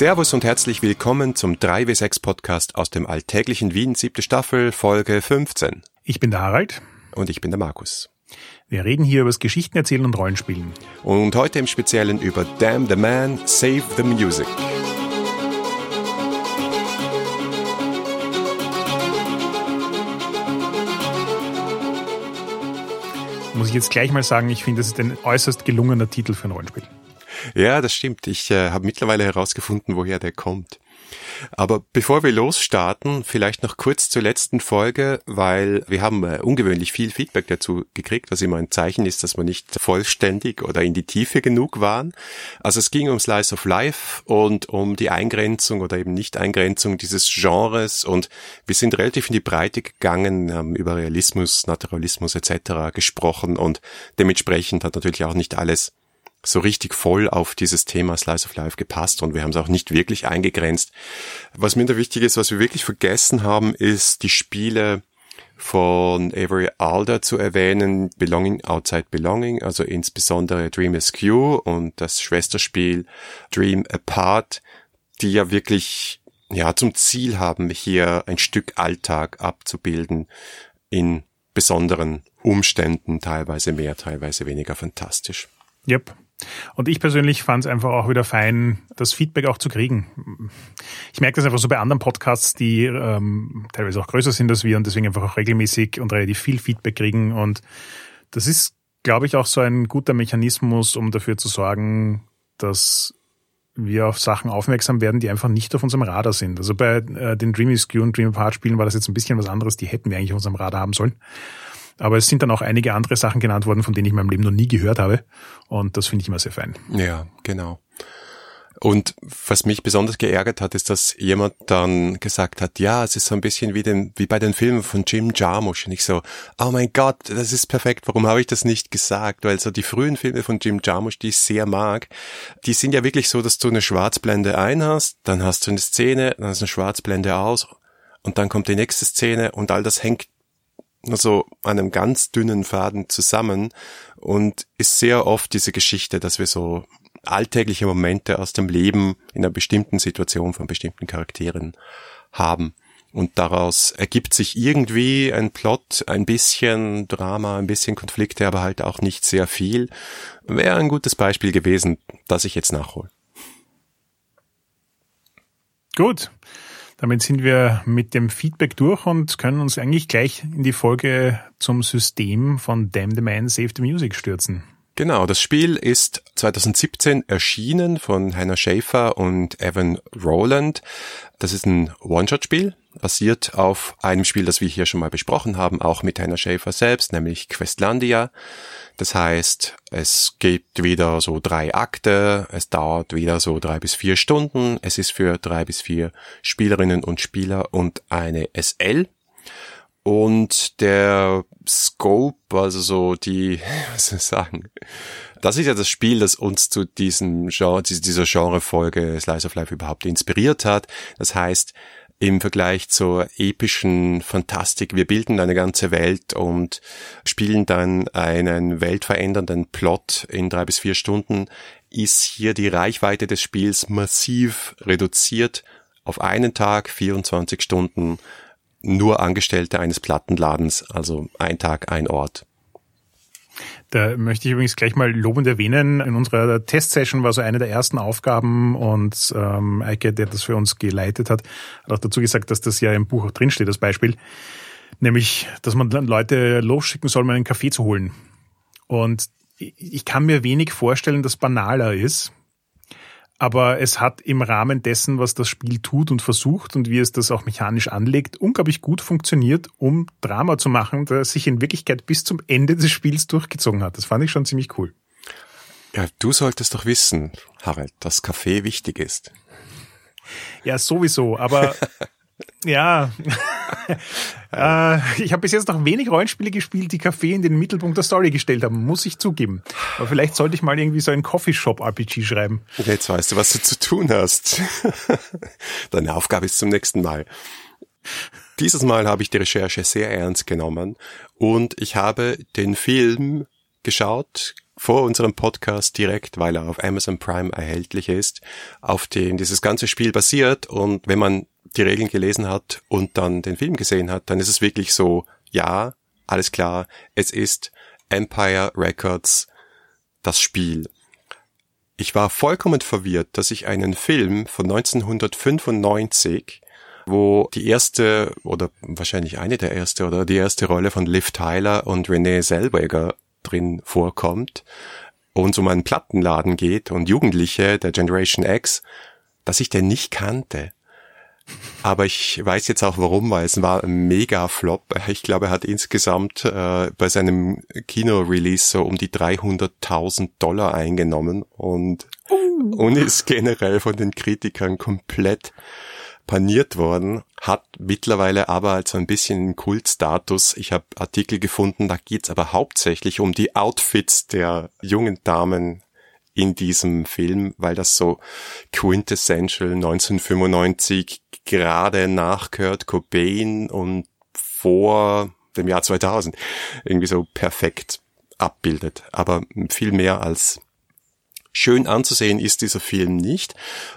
Servus und herzlich willkommen zum 3W6 Podcast aus dem alltäglichen Wien, siebte Staffel, Folge 15. Ich bin der Harald. Und ich bin der Markus. Wir reden hier über das Geschichten erzählen und Rollenspielen. Und heute im Speziellen über Damn the Man, Save the Music. Muss ich jetzt gleich mal sagen, ich finde, das ist ein äußerst gelungener Titel für ein Rollenspiel. Ja, das stimmt. Ich äh, habe mittlerweile herausgefunden, woher der kommt. Aber bevor wir losstarten, vielleicht noch kurz zur letzten Folge, weil wir haben äh, ungewöhnlich viel Feedback dazu gekriegt, was immer ein Zeichen ist, dass wir nicht vollständig oder in die Tiefe genug waren. Also es ging um Slice of Life und um die Eingrenzung oder eben Nicht-Eingrenzung dieses Genres und wir sind relativ in die Breite gegangen, haben über Realismus, Naturalismus etc. gesprochen und dementsprechend hat natürlich auch nicht alles so richtig voll auf dieses Thema Slice of Life gepasst und wir haben es auch nicht wirklich eingegrenzt. Was minder wichtig ist, was wir wirklich vergessen haben, ist die Spiele von Avery Alder zu erwähnen, Belonging Outside Belonging, also insbesondere Dream Askew und das Schwesterspiel Dream Apart, die ja wirklich ja zum Ziel haben, hier ein Stück Alltag abzubilden in besonderen Umständen, teilweise mehr, teilweise weniger fantastisch. Yep. Und ich persönlich fand es einfach auch wieder fein, das Feedback auch zu kriegen. Ich merke das einfach so bei anderen Podcasts, die ähm, teilweise auch größer sind als wir und deswegen einfach auch regelmäßig und relativ viel Feedback kriegen. Und das ist, glaube ich, auch so ein guter Mechanismus, um dafür zu sorgen, dass wir auf Sachen aufmerksam werden, die einfach nicht auf unserem Radar sind. Also bei äh, den Dreamy Skew und Dream Apart Spielen war das jetzt ein bisschen was anderes, die hätten wir eigentlich auf unserem Radar haben sollen. Aber es sind dann auch einige andere Sachen genannt worden, von denen ich in meinem Leben noch nie gehört habe. Und das finde ich immer sehr fein. Ja, genau. Und was mich besonders geärgert hat, ist, dass jemand dann gesagt hat, ja, es ist so ein bisschen wie, den, wie bei den Filmen von Jim Jarmusch. Und ich so, oh mein Gott, das ist perfekt. Warum habe ich das nicht gesagt? Weil so die frühen Filme von Jim Jarmusch, die ich sehr mag, die sind ja wirklich so, dass du eine Schwarzblende ein hast, dann hast du eine Szene, dann hast du eine Schwarzblende aus und dann kommt die nächste Szene und all das hängt also einem ganz dünnen Faden zusammen und ist sehr oft diese Geschichte, dass wir so alltägliche Momente aus dem Leben in einer bestimmten Situation von bestimmten Charakteren haben. Und daraus ergibt sich irgendwie ein Plot, ein bisschen Drama, ein bisschen Konflikte, aber halt auch nicht sehr viel. Wäre ein gutes Beispiel gewesen, das ich jetzt nachhole. Gut. Damit sind wir mit dem Feedback durch und können uns eigentlich gleich in die Folge zum System von Damn the Man, Save the Music stürzen. Genau, das Spiel ist 2017 erschienen von Hannah Schäfer und Evan Rowland. Das ist ein One-Shot-Spiel, basiert auf einem Spiel, das wir hier schon mal besprochen haben, auch mit Hannah Schäfer selbst, nämlich Questlandia. Das heißt, es gibt wieder so drei Akte, es dauert wieder so drei bis vier Stunden, es ist für drei bis vier Spielerinnen und Spieler und eine SL. Und der Scope, also so die, was soll ich sagen, das ist ja das Spiel, das uns zu diesem Genre, dieser Genrefolge Slice of Life überhaupt inspiriert hat. Das heißt, im Vergleich zur epischen Fantastik. Wir bilden eine ganze Welt und spielen dann einen weltverändernden Plot in drei bis vier Stunden, ist hier die Reichweite des Spiels massiv reduziert auf einen Tag, 24 Stunden, nur Angestellte eines Plattenladens, also ein Tag, ein Ort. Da möchte ich übrigens gleich mal lobend erwähnen. In unserer Testsession war so eine der ersten Aufgaben und ähm, Eike, der das für uns geleitet hat, hat auch dazu gesagt, dass das ja im Buch auch drinsteht, das Beispiel. Nämlich, dass man Leute losschicken soll, um einen Kaffee zu holen. Und ich kann mir wenig vorstellen, dass banaler ist, aber es hat im Rahmen dessen, was das Spiel tut und versucht und wie es das auch mechanisch anlegt, unglaublich gut funktioniert, um Drama zu machen, das sich in Wirklichkeit bis zum Ende des Spiels durchgezogen hat. Das fand ich schon ziemlich cool. Ja, du solltest doch wissen, Harald, dass Kaffee wichtig ist. Ja, sowieso, aber Ja, äh, ich habe bis jetzt noch wenig Rollenspiele gespielt, die Kaffee in den Mittelpunkt der Story gestellt haben, muss ich zugeben. Aber vielleicht sollte ich mal irgendwie so ein Coffeeshop-RPG schreiben. Jetzt weißt du, was du zu tun hast. Deine Aufgabe ist zum nächsten Mal. Dieses Mal habe ich die Recherche sehr ernst genommen und ich habe den Film geschaut, vor unserem Podcast direkt, weil er auf Amazon Prime erhältlich ist, auf den dieses ganze Spiel basiert. Und wenn man die Regeln gelesen hat und dann den Film gesehen hat, dann ist es wirklich so, ja, alles klar, es ist Empire Records das Spiel. Ich war vollkommen verwirrt, dass ich einen Film von 1995, wo die erste oder wahrscheinlich eine der erste oder die erste Rolle von Liv Tyler und Renee Zellweger drin vorkommt und um einen Plattenladen geht und Jugendliche der Generation X, dass ich den nicht kannte. Aber ich weiß jetzt auch warum, weil es war ein Mega-Flop. Ich glaube, er hat insgesamt äh, bei seinem Kino-Release so um die 300.000 Dollar eingenommen und, uh. und ist generell von den Kritikern komplett paniert worden, hat mittlerweile aber als ein bisschen Kultstatus. Ich habe Artikel gefunden, da geht's aber hauptsächlich um die Outfits der jungen Damen in diesem Film, weil das so quintessential 1995 gerade nach Kurt Cobain und vor dem Jahr 2000 irgendwie so perfekt abbildet. Aber viel mehr als Schön anzusehen ist dieser Film nicht.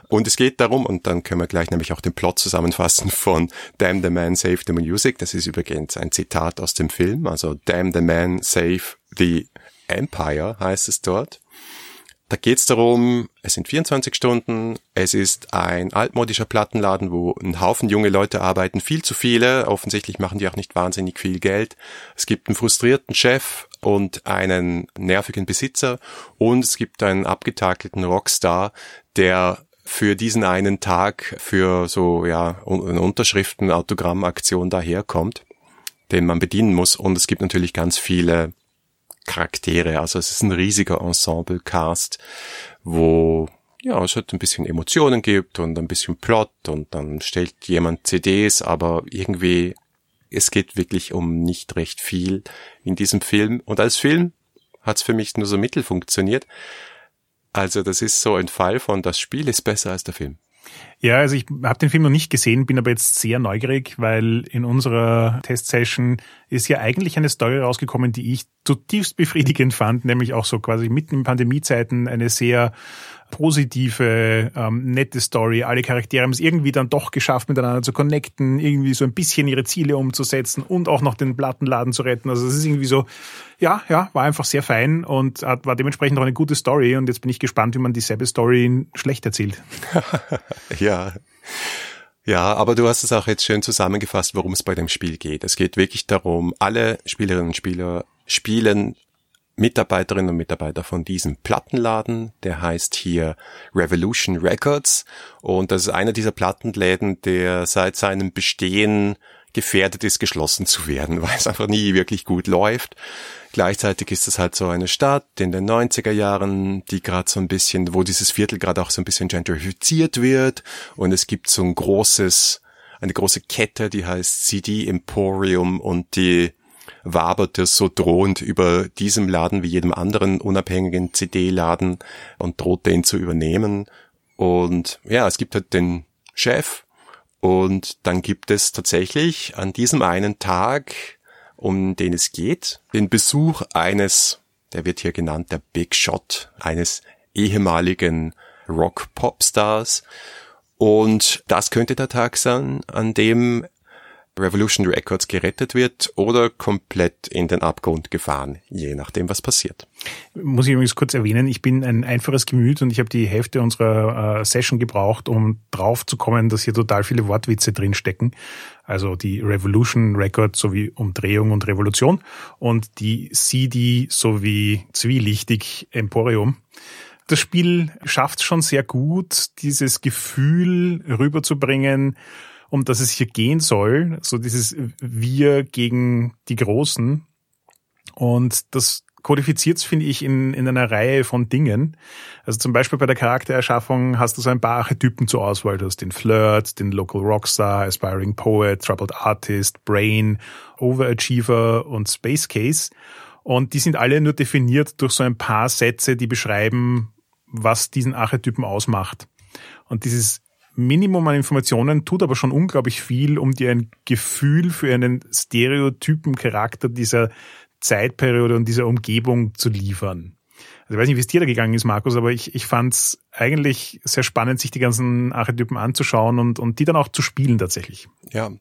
Und es geht darum, und dann können wir gleich nämlich auch den Plot zusammenfassen von Damn the Man Save the Music. Das ist übrigens ein Zitat aus dem Film. Also Damn the Man Save the Empire heißt es dort. Da geht es darum, es sind 24 Stunden, es ist ein altmodischer Plattenladen, wo ein Haufen junge Leute arbeiten, viel zu viele, offensichtlich machen die auch nicht wahnsinnig viel Geld. Es gibt einen frustrierten Chef und einen nervigen Besitzer und es gibt einen abgetakelten Rockstar, der für diesen einen Tag für so ja eine Unterschriften Autogrammaktion daherkommt, den man bedienen muss und es gibt natürlich ganz viele Charaktere. Also es ist ein riesiger Ensemble-Cast, wo ja, es halt ein bisschen Emotionen gibt und ein bisschen Plot und dann stellt jemand CDs, aber irgendwie, es geht wirklich um nicht recht viel in diesem Film. Und als Film hat's für mich nur so mittel funktioniert. Also das ist so ein Fall von, das Spiel ist besser als der Film. Ja, also ich habe den Film noch nicht gesehen, bin aber jetzt sehr neugierig, weil in unserer Testsession ist ja eigentlich eine Story rausgekommen, die ich zutiefst befriedigend fand, nämlich auch so quasi mitten in Pandemiezeiten eine sehr positive, ähm, nette Story. Alle Charaktere haben es irgendwie dann doch geschafft, miteinander zu connecten, irgendwie so ein bisschen ihre Ziele umzusetzen und auch noch den Plattenladen zu retten. Also es ist irgendwie so, ja, ja, war einfach sehr fein und hat, war dementsprechend auch eine gute Story. Und jetzt bin ich gespannt, wie man dieselbe Story schlecht erzählt. ja. Ja, aber du hast es auch jetzt schön zusammengefasst, worum es bei dem Spiel geht. Es geht wirklich darum, alle Spielerinnen und Spieler spielen Mitarbeiterinnen und Mitarbeiter von diesem Plattenladen, der heißt hier Revolution Records und das ist einer dieser Plattenläden, der seit seinem Bestehen gefährdet ist, geschlossen zu werden, weil es einfach nie wirklich gut läuft. Gleichzeitig ist es halt so eine Stadt in den 90er Jahren, die gerade so ein bisschen, wo dieses Viertel gerade auch so ein bisschen gentrifiziert wird und es gibt so ein großes, eine große Kette, die heißt CD Emporium und die waberte so drohend über diesem Laden wie jedem anderen unabhängigen CD-Laden und droht den zu übernehmen. Und ja, es gibt halt den Chef und dann gibt es tatsächlich an diesem einen Tag, um den es geht, den Besuch eines, der wird hier genannt, der Big Shot, eines ehemaligen Rock-Pop-Stars. Und das könnte der Tag sein, an dem Revolution Records gerettet wird oder komplett in den Abgrund gefahren, je nachdem, was passiert. Muss ich übrigens kurz erwähnen, ich bin ein einfaches Gemüt und ich habe die Hälfte unserer äh, Session gebraucht, um drauf zu kommen, dass hier total viele Wortwitze drinstecken. Also die Revolution Records sowie Umdrehung und Revolution und die CD sowie zwielichtig Emporium. Das Spiel schafft schon sehr gut, dieses Gefühl rüberzubringen, um das es hier gehen soll. So dieses Wir gegen die Großen. Und das kodifiziert finde ich, in, in einer Reihe von Dingen. Also zum Beispiel bei der Charaktererschaffung hast du so ein paar Archetypen zur Auswahl. Du hast den Flirt, den Local Rockstar, Aspiring Poet, Troubled Artist, Brain, Overachiever und Space Case. Und die sind alle nur definiert durch so ein paar Sätze, die beschreiben, was diesen Archetypen ausmacht. Und dieses Minimum an Informationen, tut aber schon unglaublich viel, um dir ein Gefühl für einen stereotypen Charakter dieser Zeitperiode und dieser Umgebung zu liefern. ich weiß nicht, wie es dir da gegangen ist, Markus, aber ich, ich fand es eigentlich sehr spannend, sich die ganzen Archetypen anzuschauen und, und die dann auch zu spielen tatsächlich. Ja,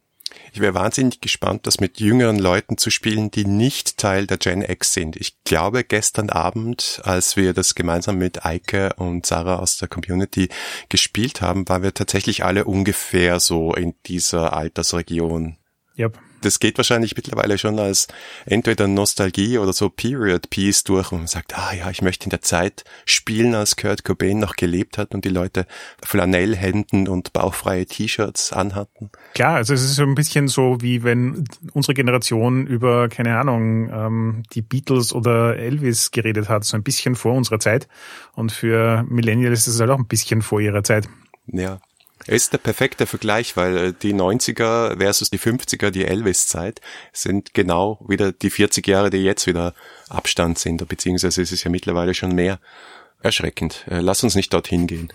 ich wäre wahnsinnig gespannt, das mit jüngeren Leuten zu spielen, die nicht Teil der Gen X sind. Ich glaube, gestern Abend, als wir das gemeinsam mit Eike und Sarah aus der Community gespielt haben, waren wir tatsächlich alle ungefähr so in dieser Altersregion. Yep das geht wahrscheinlich mittlerweile schon als entweder Nostalgie oder so Period Piece durch und man sagt, ah ja, ich möchte in der Zeit spielen, als Kurt Cobain noch gelebt hat und die Leute Flanellhemden und bauchfreie T-Shirts anhatten. Klar, also es ist so ein bisschen so, wie wenn unsere Generation über, keine Ahnung, ähm, die Beatles oder Elvis geredet hat, so ein bisschen vor unserer Zeit. Und für Millennials ist es halt auch ein bisschen vor ihrer Zeit. Ja. Ist der perfekte Vergleich, weil äh, die 90er versus die 50er, die Elvis-Zeit, sind genau wieder die 40 Jahre, die jetzt wieder Abstand sind, beziehungsweise es ist ja mittlerweile schon mehr. Erschreckend. Äh, lass uns nicht dorthin gehen.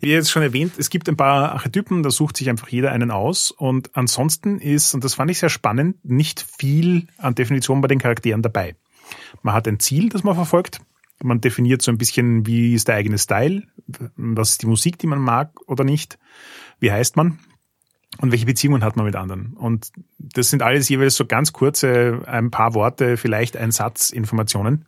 Wie jetzt schon erwähnt, es gibt ein paar Archetypen, da sucht sich einfach jeder einen aus. Und ansonsten ist, und das fand ich sehr spannend, nicht viel an Definition bei den Charakteren dabei. Man hat ein Ziel, das man verfolgt. Man definiert so ein bisschen, wie ist der eigene Style, was ist die Musik, die man mag oder nicht, wie heißt man und welche Beziehungen hat man mit anderen. Und das sind alles jeweils so ganz kurze, ein paar Worte, vielleicht ein Satz Informationen.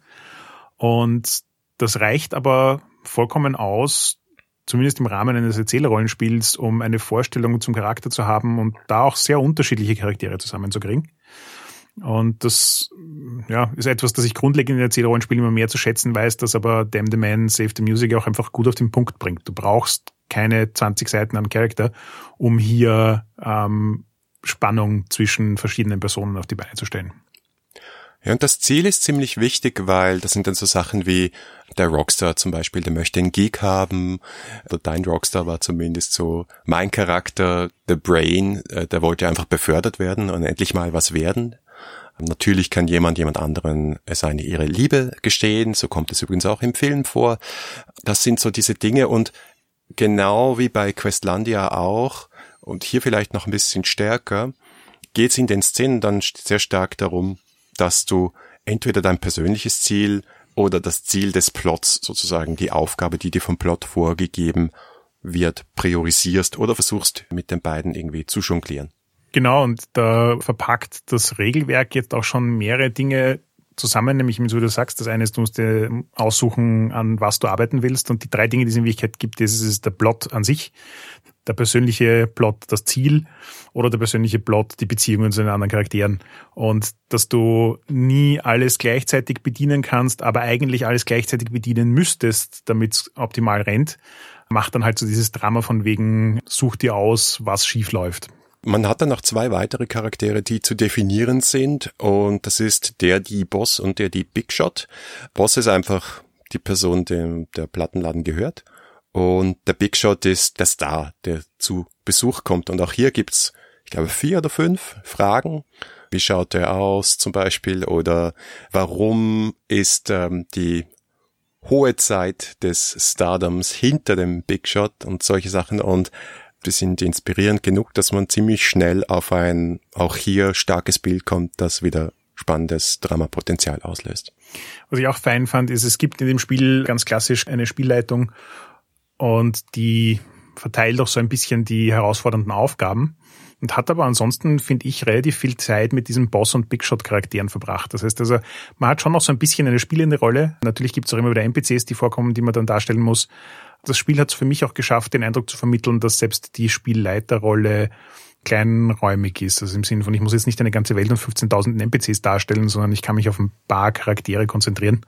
Und das reicht aber vollkommen aus, zumindest im Rahmen eines Erzählerrollenspiels, um eine Vorstellung zum Charakter zu haben und da auch sehr unterschiedliche Charaktere zusammenzukriegen. Und das ja, ist etwas, das ich grundlegend in Erzählrollenspielen immer mehr zu schätzen weiß, das aber Damn the Man, Save the Music auch einfach gut auf den Punkt bringt. Du brauchst keine 20 Seiten an Charakter, um hier ähm, Spannung zwischen verschiedenen Personen auf die Beine zu stellen. Ja, und das Ziel ist ziemlich wichtig, weil das sind dann so Sachen wie der Rockstar zum Beispiel, der möchte einen Geek haben. Oder dein Rockstar war zumindest so mein Charakter, The Brain, äh, der wollte einfach befördert werden und endlich mal was werden. Natürlich kann jemand jemand anderen seine ihre Liebe gestehen, so kommt es übrigens auch im Film vor. Das sind so diese Dinge und genau wie bei Questlandia auch und hier vielleicht noch ein bisschen stärker, geht es in den Szenen dann sehr stark darum, dass du entweder dein persönliches Ziel oder das Ziel des Plots, sozusagen die Aufgabe, die dir vom Plot vorgegeben wird, priorisierst oder versuchst mit den beiden irgendwie zu jonglieren. Genau, und da verpackt das Regelwerk jetzt auch schon mehrere Dinge zusammen, nämlich wie du sagst, das eine ist, du musst dir aussuchen, an was du arbeiten willst. Und die drei Dinge, die es in Wirklichkeit gibt, das ist der Plot an sich, der persönliche Plot, das Ziel oder der persönliche Plot, die Beziehungen zu den anderen Charakteren. Und dass du nie alles gleichzeitig bedienen kannst, aber eigentlich alles gleichzeitig bedienen müsstest, damit es optimal rennt, macht dann halt so dieses Drama von wegen, such dir aus, was schief läuft. Man hat dann noch zwei weitere Charaktere, die zu definieren sind. Und das ist der die Boss und der die Big Shot. Boss ist einfach die Person, dem der Plattenladen gehört. Und der Big Shot ist der Star, der zu Besuch kommt. Und auch hier gibt's, ich glaube, vier oder fünf Fragen. Wie schaut er aus zum Beispiel? Oder warum ist ähm, die hohe Zeit des Stardoms hinter dem Big Shot und solche Sachen? Und die sind inspirierend genug, dass man ziemlich schnell auf ein auch hier starkes Bild kommt, das wieder spannendes Dramapotenzial auslöst. Was ich auch fein fand, ist, es gibt in dem Spiel ganz klassisch eine Spielleitung und die verteilt auch so ein bisschen die herausfordernden Aufgaben und hat aber ansonsten, finde ich, relativ viel Zeit mit diesen Boss- und Big Shot-Charakteren verbracht. Das heißt also, man hat schon noch so ein bisschen eine spielende Rolle. Natürlich gibt es auch immer wieder NPCs, die vorkommen, die man dann darstellen muss das Spiel hat es für mich auch geschafft, den Eindruck zu vermitteln, dass selbst die Spielleiterrolle kleinräumig ist. Also im Sinne von, ich muss jetzt nicht eine ganze Welt und 15.000 NPCs darstellen, sondern ich kann mich auf ein paar Charaktere konzentrieren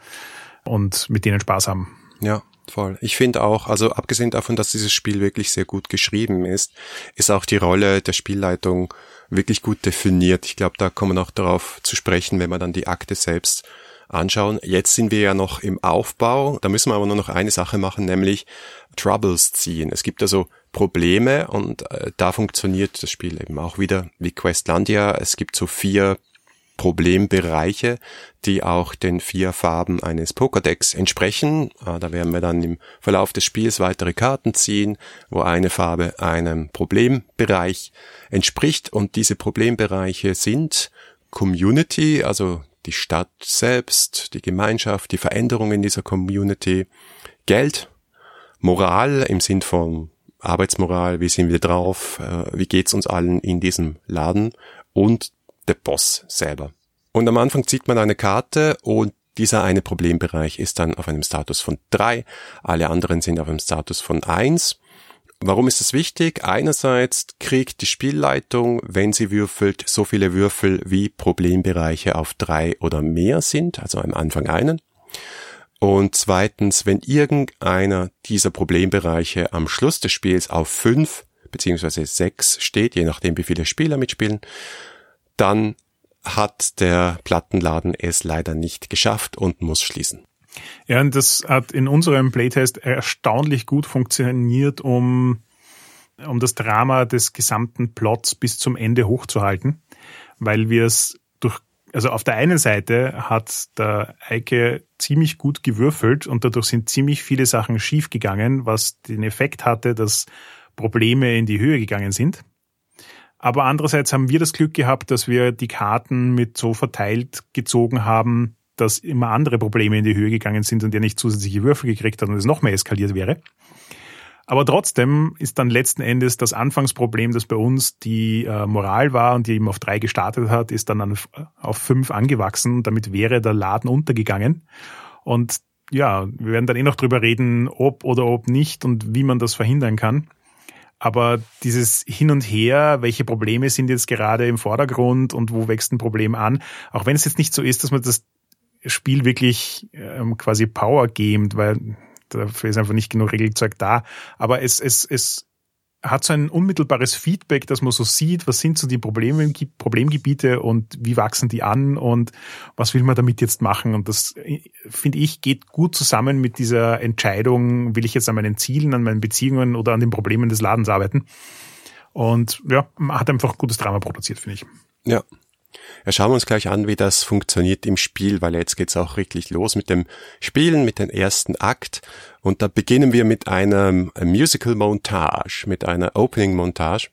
und mit denen Spaß haben. Ja, voll. Ich finde auch, also abgesehen davon, dass dieses Spiel wirklich sehr gut geschrieben ist, ist auch die Rolle der Spielleitung wirklich gut definiert. Ich glaube, da kommen wir noch darauf zu sprechen, wenn man dann die Akte selbst anschauen. Jetzt sind wir ja noch im Aufbau. Da müssen wir aber nur noch eine Sache machen, nämlich Troubles ziehen. Es gibt also Probleme und äh, da funktioniert das Spiel eben auch wieder wie Questlandia. Es gibt so vier Problembereiche, die auch den vier Farben eines Pokerdecks entsprechen. Äh, da werden wir dann im Verlauf des Spiels weitere Karten ziehen, wo eine Farbe einem Problembereich entspricht und diese Problembereiche sind Community, also die Stadt selbst, die Gemeinschaft, die Veränderungen in dieser Community, Geld, Moral im Sinn von Arbeitsmoral, wie sind wir drauf, äh, wie geht's uns allen in diesem Laden und der Boss selber. Und am Anfang zieht man eine Karte und dieser eine Problembereich ist dann auf einem Status von drei, alle anderen sind auf einem Status von eins. Warum ist es wichtig? Einerseits kriegt die Spielleitung, wenn sie würfelt, so viele Würfel wie Problembereiche auf drei oder mehr sind, also am Anfang einen. Und zweitens, wenn irgendeiner dieser Problembereiche am Schluss des Spiels auf fünf beziehungsweise sechs steht, je nachdem wie viele Spieler mitspielen, dann hat der Plattenladen es leider nicht geschafft und muss schließen. Ja, und das hat in unserem Playtest erstaunlich gut funktioniert, um, um das Drama des gesamten Plots bis zum Ende hochzuhalten, weil wir es durch, also auf der einen Seite hat der Eike ziemlich gut gewürfelt und dadurch sind ziemlich viele Sachen schiefgegangen, was den Effekt hatte, dass Probleme in die Höhe gegangen sind. Aber andererseits haben wir das Glück gehabt, dass wir die Karten mit so verteilt gezogen haben, dass immer andere Probleme in die Höhe gegangen sind und er nicht zusätzliche Würfel gekriegt hat und es noch mehr eskaliert wäre. Aber trotzdem ist dann letzten Endes das Anfangsproblem, das bei uns die äh, Moral war und die eben auf drei gestartet hat, ist dann an, auf fünf angewachsen. Damit wäre der Laden untergegangen. Und ja, wir werden dann eh noch drüber reden, ob oder ob nicht und wie man das verhindern kann. Aber dieses Hin und Her, welche Probleme sind jetzt gerade im Vordergrund und wo wächst ein Problem an, auch wenn es jetzt nicht so ist, dass man das Spiel wirklich ähm, quasi Power gamet, weil dafür ist einfach nicht genug Regelzeug da. Aber es, es, es hat so ein unmittelbares Feedback, dass man so sieht, was sind so die Probleme, Problemgebiete und wie wachsen die an und was will man damit jetzt machen. Und das, finde ich, geht gut zusammen mit dieser Entscheidung, will ich jetzt an meinen Zielen, an meinen Beziehungen oder an den Problemen des Ladens arbeiten. Und ja, man hat einfach gutes Drama produziert, finde ich. Ja, ja, schauen wir uns gleich an, wie das funktioniert im Spiel, weil jetzt geht's auch wirklich los mit dem Spielen, mit dem ersten Akt. Und da beginnen wir mit einem Musical Montage, mit einer Opening Montage.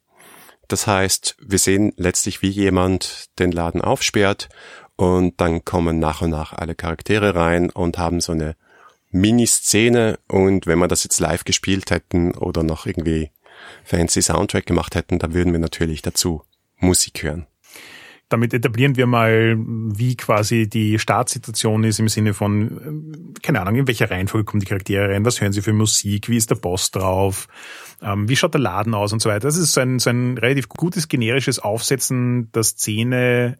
Das heißt, wir sehen letztlich, wie jemand den Laden aufsperrt und dann kommen nach und nach alle Charaktere rein und haben so eine Mini-Szene und wenn wir das jetzt live gespielt hätten oder noch irgendwie fancy Soundtrack gemacht hätten, dann würden wir natürlich dazu Musik hören damit etablieren wir mal, wie quasi die Startsituation ist im Sinne von, äh, keine Ahnung, in welcher Reihenfolge kommen die Charaktere rein, was hören sie für Musik, wie ist der Boss drauf, ähm, wie schaut der Laden aus und so weiter. Das ist so ein, so ein relativ gutes generisches Aufsetzen der Szene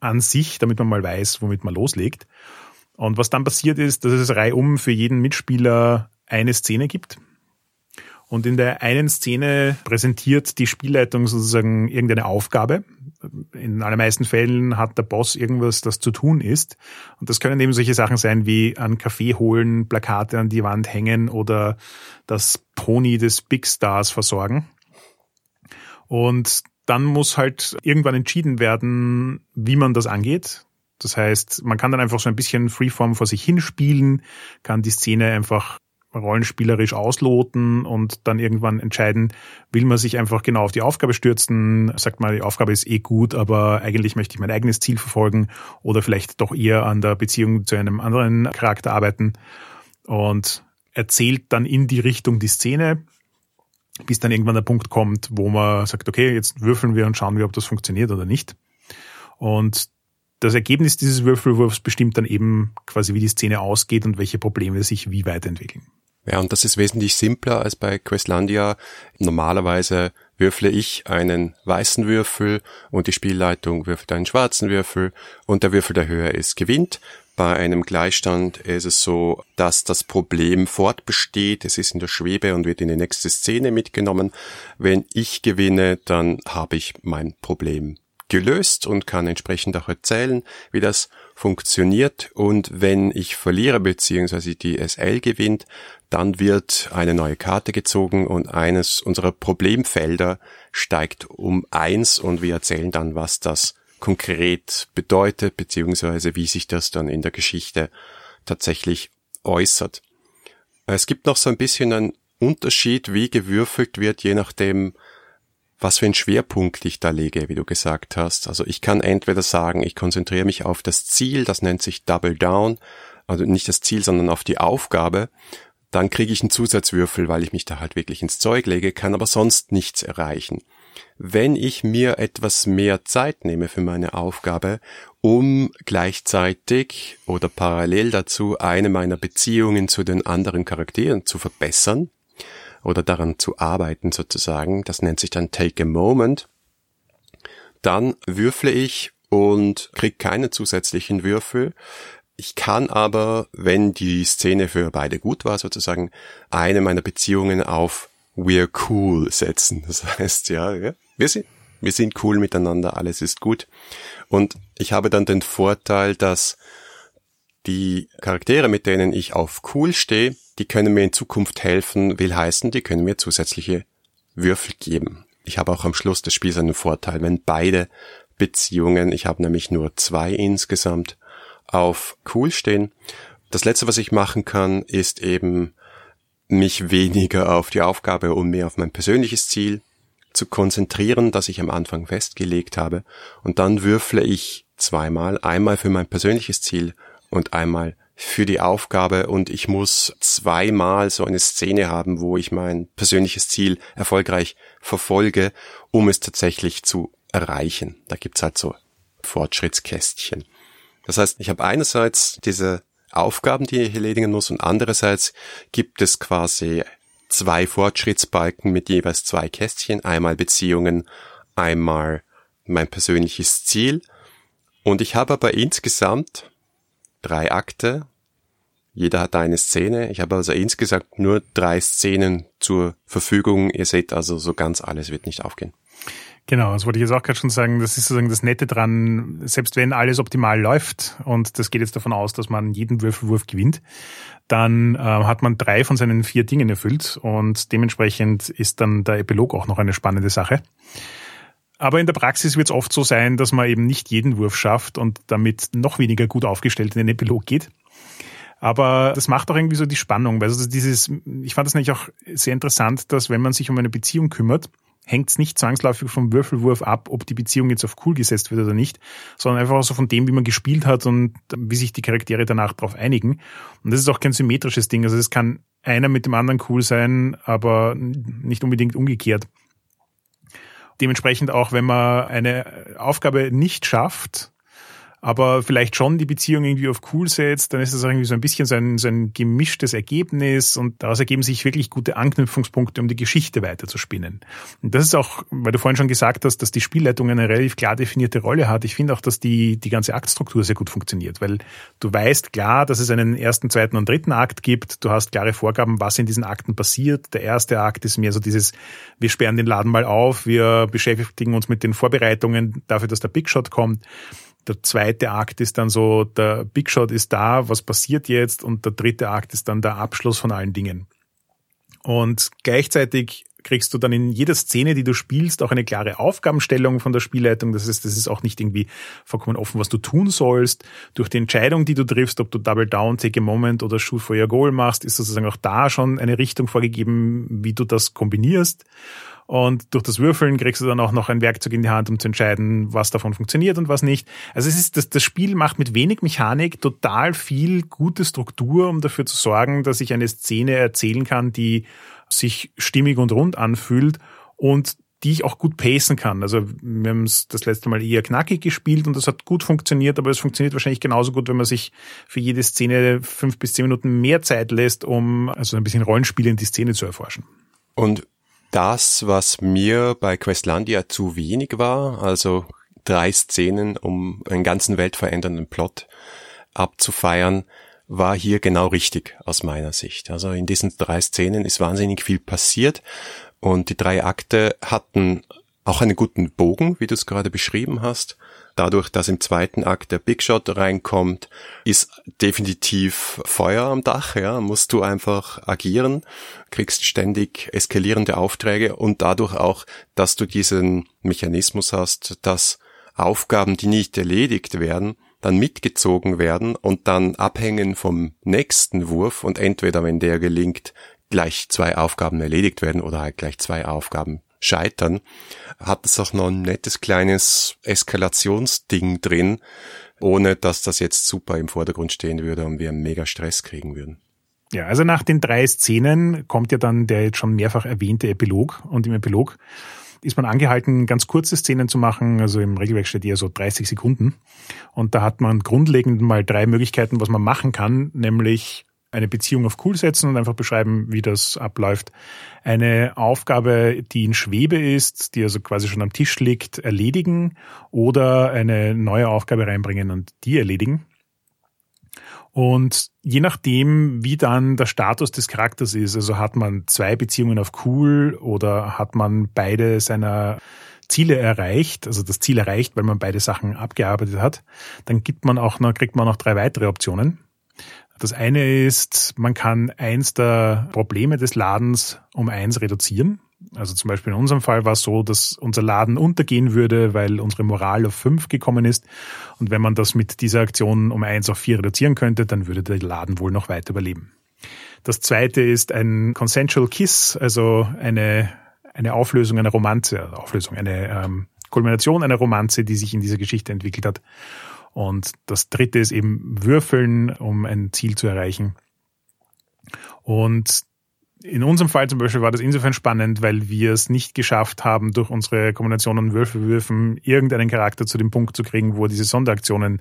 an sich, damit man mal weiß, womit man loslegt. Und was dann passiert ist, dass es reihum für jeden Mitspieler eine Szene gibt. Und in der einen Szene präsentiert die Spielleitung sozusagen irgendeine Aufgabe, in allermeisten Fällen hat der Boss irgendwas, das zu tun ist. Und das können eben solche Sachen sein wie an Kaffee holen, Plakate an die Wand hängen oder das Pony des Big Stars versorgen. Und dann muss halt irgendwann entschieden werden, wie man das angeht. Das heißt, man kann dann einfach so ein bisschen Freeform vor sich hinspielen, kann die Szene einfach rollenspielerisch ausloten und dann irgendwann entscheiden, will man sich einfach genau auf die Aufgabe stürzen, sagt man, die Aufgabe ist eh gut, aber eigentlich möchte ich mein eigenes Ziel verfolgen oder vielleicht doch eher an der Beziehung zu einem anderen Charakter arbeiten und erzählt dann in die Richtung die Szene, bis dann irgendwann der Punkt kommt, wo man sagt, okay, jetzt würfeln wir und schauen wir, ob das funktioniert oder nicht. Und das Ergebnis dieses Würfelwurfs bestimmt dann eben quasi, wie die Szene ausgeht und welche Probleme sich wie weiterentwickeln. Ja, und das ist wesentlich simpler als bei Questlandia. Normalerweise würfle ich einen weißen Würfel und die Spielleitung würfelt einen schwarzen Würfel und der Würfel, der höher ist, gewinnt. Bei einem Gleichstand ist es so, dass das Problem fortbesteht, es ist in der Schwebe und wird in die nächste Szene mitgenommen. Wenn ich gewinne, dann habe ich mein Problem gelöst und kann entsprechend auch erzählen, wie das funktioniert. Und wenn ich verliere bzw. die SL gewinnt, dann wird eine neue Karte gezogen und eines unserer Problemfelder steigt um eins und wir erzählen dann, was das konkret bedeutet bzw. wie sich das dann in der Geschichte tatsächlich äußert. Es gibt noch so ein bisschen einen Unterschied, wie gewürfelt wird, je nachdem, was für einen Schwerpunkt ich da lege, wie du gesagt hast. Also ich kann entweder sagen, ich konzentriere mich auf das Ziel, das nennt sich Double Down, also nicht das Ziel, sondern auf die Aufgabe. Dann kriege ich einen Zusatzwürfel, weil ich mich da halt wirklich ins Zeug lege, kann aber sonst nichts erreichen. Wenn ich mir etwas mehr Zeit nehme für meine Aufgabe, um gleichzeitig oder parallel dazu eine meiner Beziehungen zu den anderen Charakteren zu verbessern, oder daran zu arbeiten sozusagen. Das nennt sich dann Take a Moment. Dann würfle ich und krieg keine zusätzlichen Würfel. Ich kann aber, wenn die Szene für beide gut war, sozusagen eine meiner Beziehungen auf We're cool setzen. Das heißt, ja, wir sind, wir sind cool miteinander, alles ist gut. Und ich habe dann den Vorteil, dass die Charaktere, mit denen ich auf cool stehe, die können mir in Zukunft helfen, will heißen, die können mir zusätzliche Würfel geben. Ich habe auch am Schluss des Spiels einen Vorteil, wenn beide Beziehungen, ich habe nämlich nur zwei insgesamt, auf cool stehen. Das letzte, was ich machen kann, ist eben mich weniger auf die Aufgabe und mehr auf mein persönliches Ziel zu konzentrieren, das ich am Anfang festgelegt habe. Und dann würfle ich zweimal, einmal für mein persönliches Ziel und einmal für die Aufgabe und ich muss zweimal so eine Szene haben, wo ich mein persönliches Ziel erfolgreich verfolge, um es tatsächlich zu erreichen. Da gibt's halt so Fortschrittskästchen. Das heißt, ich habe einerseits diese Aufgaben, die ich erledigen muss und andererseits gibt es quasi zwei Fortschrittsbalken mit jeweils zwei Kästchen, einmal Beziehungen, einmal mein persönliches Ziel. Und ich habe aber insgesamt drei Akte. Jeder hat eine Szene. Ich habe also insgesamt nur drei Szenen zur Verfügung. Ihr seht also, so ganz alles wird nicht aufgehen. Genau, das wollte ich jetzt auch gerade schon sagen. Das ist sozusagen das Nette dran, selbst wenn alles optimal läuft und das geht jetzt davon aus, dass man jeden Würfelwurf gewinnt, dann äh, hat man drei von seinen vier Dingen erfüllt und dementsprechend ist dann der Epilog auch noch eine spannende Sache. Aber in der Praxis wird es oft so sein, dass man eben nicht jeden Wurf schafft und damit noch weniger gut aufgestellt in den Epilog geht. Aber das macht auch irgendwie so die Spannung. weil Also dieses, ich fand das nämlich auch sehr interessant, dass wenn man sich um eine Beziehung kümmert, hängt es nicht zwangsläufig vom Würfelwurf ab, ob die Beziehung jetzt auf cool gesetzt wird oder nicht, sondern einfach so von dem, wie man gespielt hat und wie sich die Charaktere danach darauf einigen. Und das ist auch kein symmetrisches Ding. Also es kann einer mit dem anderen cool sein, aber nicht unbedingt umgekehrt. Dementsprechend auch, wenn man eine Aufgabe nicht schafft, aber vielleicht schon die Beziehung irgendwie auf cool setzt, dann ist das irgendwie so ein bisschen so ein, so ein gemischtes Ergebnis und daraus ergeben sich wirklich gute Anknüpfungspunkte, um die Geschichte weiterzuspinnen. Und das ist auch, weil du vorhin schon gesagt hast, dass die Spielleitung eine relativ klar definierte Rolle hat. Ich finde auch, dass die, die ganze Aktstruktur sehr gut funktioniert, weil du weißt klar, dass es einen ersten, zweiten und dritten Akt gibt. Du hast klare Vorgaben, was in diesen Akten passiert. Der erste Akt ist mehr so dieses, wir sperren den Laden mal auf, wir beschäftigen uns mit den Vorbereitungen dafür, dass der Big Shot kommt der zweite Akt ist dann so, der Big Shot ist da, was passiert jetzt? Und der dritte Akt ist dann der Abschluss von allen Dingen. Und gleichzeitig kriegst du dann in jeder Szene, die du spielst, auch eine klare Aufgabenstellung von der Spielleitung. Das heißt, das ist auch nicht irgendwie vollkommen offen, was du tun sollst. Durch die Entscheidung, die du triffst, ob du Double Down, Take a Moment oder Shoot for your Goal machst, ist sozusagen auch da schon eine Richtung vorgegeben, wie du das kombinierst. Und durch das Würfeln kriegst du dann auch noch ein Werkzeug in die Hand, um zu entscheiden, was davon funktioniert und was nicht. Also es ist, das, das Spiel macht mit wenig Mechanik total viel gute Struktur, um dafür zu sorgen, dass ich eine Szene erzählen kann, die sich stimmig und rund anfühlt und die ich auch gut pacen kann. Also wir haben es das letzte Mal eher knackig gespielt und das hat gut funktioniert, aber es funktioniert wahrscheinlich genauso gut, wenn man sich für jede Szene fünf bis zehn Minuten mehr Zeit lässt, um also ein bisschen Rollenspiel in die Szene zu erforschen. Und das, was mir bei Questlandia zu wenig war, also drei Szenen, um einen ganzen weltverändernden Plot abzufeiern, war hier genau richtig aus meiner Sicht. Also in diesen drei Szenen ist wahnsinnig viel passiert und die drei Akte hatten auch einen guten Bogen, wie du es gerade beschrieben hast. Dadurch, dass im zweiten Akt der Big Shot reinkommt, ist definitiv Feuer am Dach, ja, musst du einfach agieren, kriegst ständig eskalierende Aufträge und dadurch auch, dass du diesen Mechanismus hast, dass Aufgaben, die nicht erledigt werden, dann mitgezogen werden und dann abhängen vom nächsten Wurf und entweder, wenn der gelingt, gleich zwei Aufgaben erledigt werden oder halt gleich zwei Aufgaben scheitern, hat es auch noch ein nettes kleines Eskalationsding drin, ohne dass das jetzt super im Vordergrund stehen würde und wir mega Stress kriegen würden. Ja, also nach den drei Szenen kommt ja dann der jetzt schon mehrfach erwähnte Epilog und im Epilog ist man angehalten, ganz kurze Szenen zu machen. Also im Regelwerk steht eher so 30 Sekunden. Und da hat man grundlegend mal drei Möglichkeiten, was man machen kann, nämlich eine Beziehung auf cool setzen und einfach beschreiben, wie das abläuft. Eine Aufgabe, die in Schwebe ist, die also quasi schon am Tisch liegt, erledigen oder eine neue Aufgabe reinbringen und die erledigen. Und je nachdem, wie dann der Status des Charakters ist, also hat man zwei Beziehungen auf cool oder hat man beide seiner Ziele erreicht, also das Ziel erreicht, weil man beide Sachen abgearbeitet hat, dann gibt man auch noch, kriegt man noch drei weitere Optionen. Das eine ist, man kann eins der Probleme des Ladens um eins reduzieren. Also zum Beispiel in unserem Fall war es so, dass unser Laden untergehen würde, weil unsere Moral auf fünf gekommen ist. Und wenn man das mit dieser Aktion um eins auf vier reduzieren könnte, dann würde der Laden wohl noch weiter überleben. Das zweite ist ein Consensual Kiss, also eine, eine Auflösung einer Romanze, Auflösung, eine ähm, Kulmination einer Romanze, die sich in dieser Geschichte entwickelt hat. Und das dritte ist eben Würfeln, um ein Ziel zu erreichen. Und in unserem Fall zum Beispiel war das insofern spannend, weil wir es nicht geschafft haben, durch unsere Kombination an Würfelwürfen irgendeinen Charakter zu dem Punkt zu kriegen, wo er diese Sonderaktionen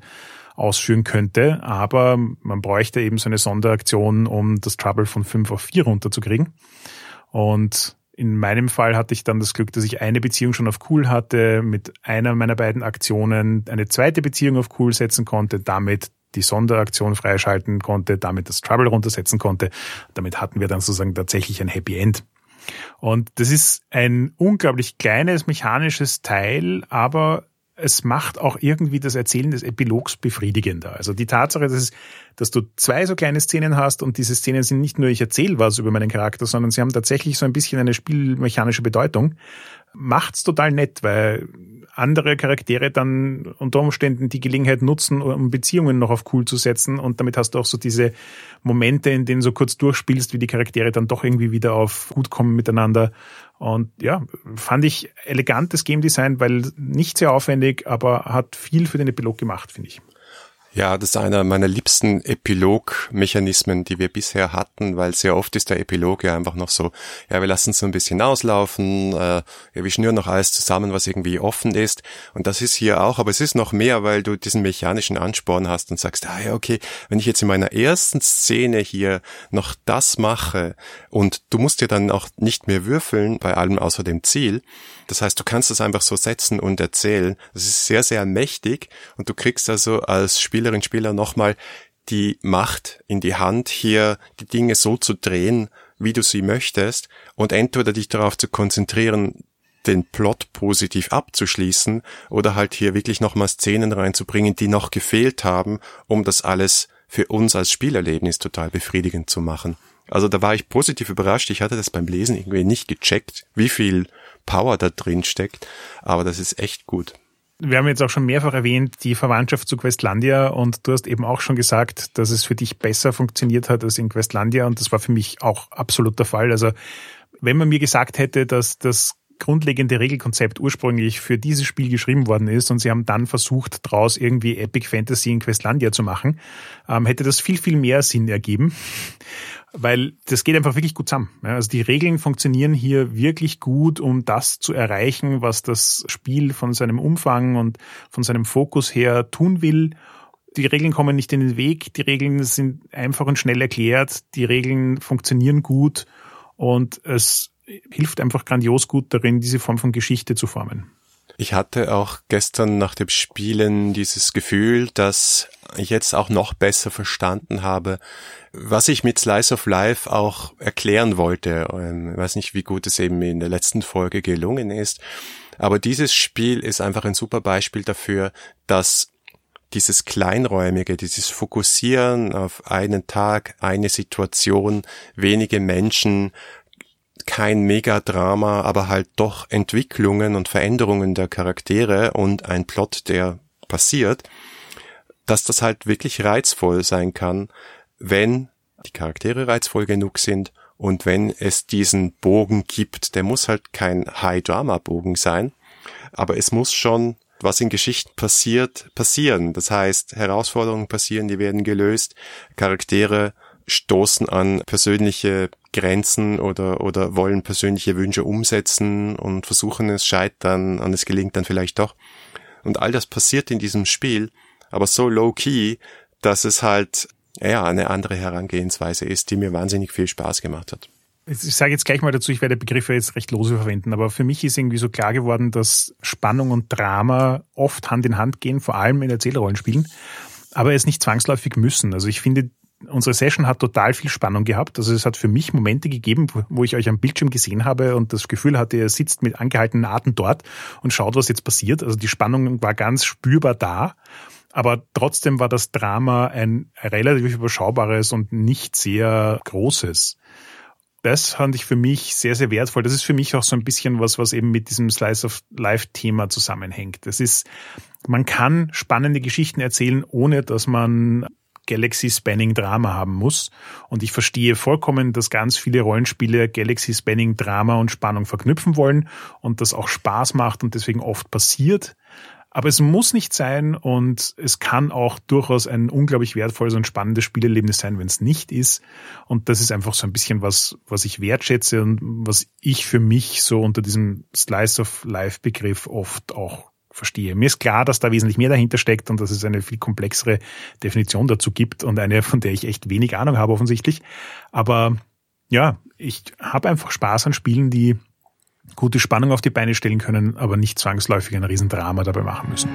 ausführen könnte. Aber man bräuchte eben so eine Sonderaktion, um das Trouble von fünf auf vier runterzukriegen. Und in meinem Fall hatte ich dann das Glück, dass ich eine Beziehung schon auf cool hatte, mit einer meiner beiden Aktionen eine zweite Beziehung auf cool setzen konnte, damit die Sonderaktion freischalten konnte, damit das Trouble runtersetzen konnte. Damit hatten wir dann sozusagen tatsächlich ein Happy End. Und das ist ein unglaublich kleines mechanisches Teil, aber es macht auch irgendwie das Erzählen des Epilogs befriedigender. Also die Tatsache, dass, es, dass du zwei so kleine Szenen hast und diese Szenen sind nicht nur ich erzähle was über meinen Charakter, sondern sie haben tatsächlich so ein bisschen eine spielmechanische Bedeutung, macht's total nett, weil andere Charaktere dann unter Umständen die Gelegenheit nutzen, um Beziehungen noch auf cool zu setzen. Und damit hast du auch so diese Momente, in denen du kurz durchspielst, wie die Charaktere dann doch irgendwie wieder auf gut kommen miteinander. Und ja, fand ich elegantes Game Design, weil nicht sehr aufwendig, aber hat viel für den Epilog gemacht, finde ich. Ja, das ist einer meiner liebsten Epilog-Mechanismen, die wir bisher hatten, weil sehr oft ist der Epilog ja einfach noch so, ja, wir lassen es so ein bisschen auslaufen, äh, ja, wir schnüren noch alles zusammen, was irgendwie offen ist. Und das ist hier auch, aber es ist noch mehr, weil du diesen mechanischen Ansporn hast und sagst, ah ja, okay, wenn ich jetzt in meiner ersten Szene hier noch das mache und du musst dir dann auch nicht mehr würfeln bei allem außer dem Ziel, das heißt, du kannst das einfach so setzen und erzählen. Das ist sehr, sehr mächtig und du kriegst also als Spielerin, Spieler nochmal die Macht in die Hand, hier die Dinge so zu drehen, wie du sie möchtest und entweder dich darauf zu konzentrieren, den Plot positiv abzuschließen oder halt hier wirklich nochmal Szenen reinzubringen, die noch gefehlt haben, um das alles für uns als Spielerlebnis total befriedigend zu machen. Also da war ich positiv überrascht. Ich hatte das beim Lesen irgendwie nicht gecheckt, wie viel Power da drin steckt. Aber das ist echt gut. Wir haben jetzt auch schon mehrfach erwähnt, die Verwandtschaft zu Questlandia und du hast eben auch schon gesagt, dass es für dich besser funktioniert hat als in Questlandia und das war für mich auch absolut der Fall. Also wenn man mir gesagt hätte, dass das grundlegende Regelkonzept ursprünglich für dieses Spiel geschrieben worden ist und sie haben dann versucht, daraus irgendwie Epic Fantasy in Questlandia zu machen, ähm, hätte das viel, viel mehr Sinn ergeben weil das geht einfach wirklich gut zusammen. Also die Regeln funktionieren hier wirklich gut, um das zu erreichen, was das Spiel von seinem Umfang und von seinem Fokus her tun will. Die Regeln kommen nicht in den Weg, die Regeln sind einfach und schnell erklärt, die Regeln funktionieren gut und es hilft einfach grandios gut darin, diese Form von Geschichte zu formen. Ich hatte auch gestern nach dem Spielen dieses Gefühl, dass jetzt auch noch besser verstanden habe, was ich mit Slice of Life auch erklären wollte. Ähm, ich weiß nicht, wie gut es eben in der letzten Folge gelungen ist. Aber dieses Spiel ist einfach ein super Beispiel dafür, dass dieses Kleinräumige, dieses Fokussieren auf einen Tag, eine Situation, wenige Menschen, kein Megadrama, aber halt doch Entwicklungen und Veränderungen der Charaktere und ein Plot, der passiert, dass das halt wirklich reizvoll sein kann, wenn die Charaktere reizvoll genug sind Und wenn es diesen Bogen gibt, der muss halt kein High-Drama-Bogen sein, aber es muss schon, was in Geschichten passiert, passieren. Das heißt, Herausforderungen passieren, die werden gelöst, Charaktere stoßen an persönliche Grenzen oder, oder wollen persönliche Wünsche umsetzen und versuchen es, scheitern und es gelingt dann vielleicht doch. Und all das passiert in diesem Spiel, aber so low-key, dass es halt ja, eine andere Herangehensweise ist, die mir wahnsinnig viel Spaß gemacht hat. Ich sage jetzt gleich mal dazu, ich werde Begriffe jetzt recht lose verwenden, aber für mich ist irgendwie so klar geworden, dass Spannung und Drama oft Hand in Hand gehen, vor allem in Erzählrollenspielen, aber es nicht zwangsläufig müssen. Also ich finde, unsere Session hat total viel Spannung gehabt. Also es hat für mich Momente gegeben, wo ich euch am Bildschirm gesehen habe und das Gefühl hatte, ihr sitzt mit angehaltenen Atem dort und schaut, was jetzt passiert. Also die Spannung war ganz spürbar da. Aber trotzdem war das Drama ein relativ überschaubares und nicht sehr großes. Das fand ich für mich sehr, sehr wertvoll. Das ist für mich auch so ein bisschen was, was eben mit diesem Slice of Life Thema zusammenhängt. Das ist, man kann spannende Geschichten erzählen, ohne dass man Galaxy Spanning Drama haben muss. Und ich verstehe vollkommen, dass ganz viele Rollenspiele Galaxy Spanning Drama und Spannung verknüpfen wollen und das auch Spaß macht und deswegen oft passiert. Aber es muss nicht sein und es kann auch durchaus ein unglaublich wertvolles und spannendes Spielerlebnis sein, wenn es nicht ist. Und das ist einfach so ein bisschen was, was ich wertschätze und was ich für mich so unter diesem Slice of Life Begriff oft auch verstehe. Mir ist klar, dass da wesentlich mehr dahinter steckt und dass es eine viel komplexere Definition dazu gibt und eine, von der ich echt wenig Ahnung habe offensichtlich. Aber ja, ich habe einfach Spaß an Spielen, die gute Spannung auf die Beine stellen können, aber nicht zwangsläufig ein Riesendrama dabei machen müssen.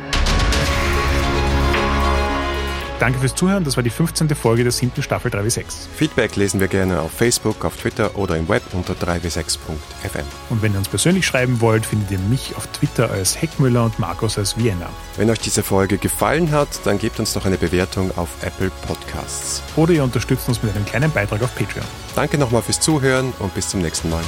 Danke fürs Zuhören. Das war die 15. Folge der siebten Staffel 3W6. Feedback lesen wir gerne auf Facebook, auf Twitter oder im Web unter 3w6.fm. Und wenn ihr uns persönlich schreiben wollt, findet ihr mich auf Twitter als Heckmüller und Markus als Vienna. Wenn euch diese Folge gefallen hat, dann gebt uns doch eine Bewertung auf Apple Podcasts. Oder ihr unterstützt uns mit einem kleinen Beitrag auf Patreon. Danke nochmal fürs Zuhören und bis zum nächsten Mal.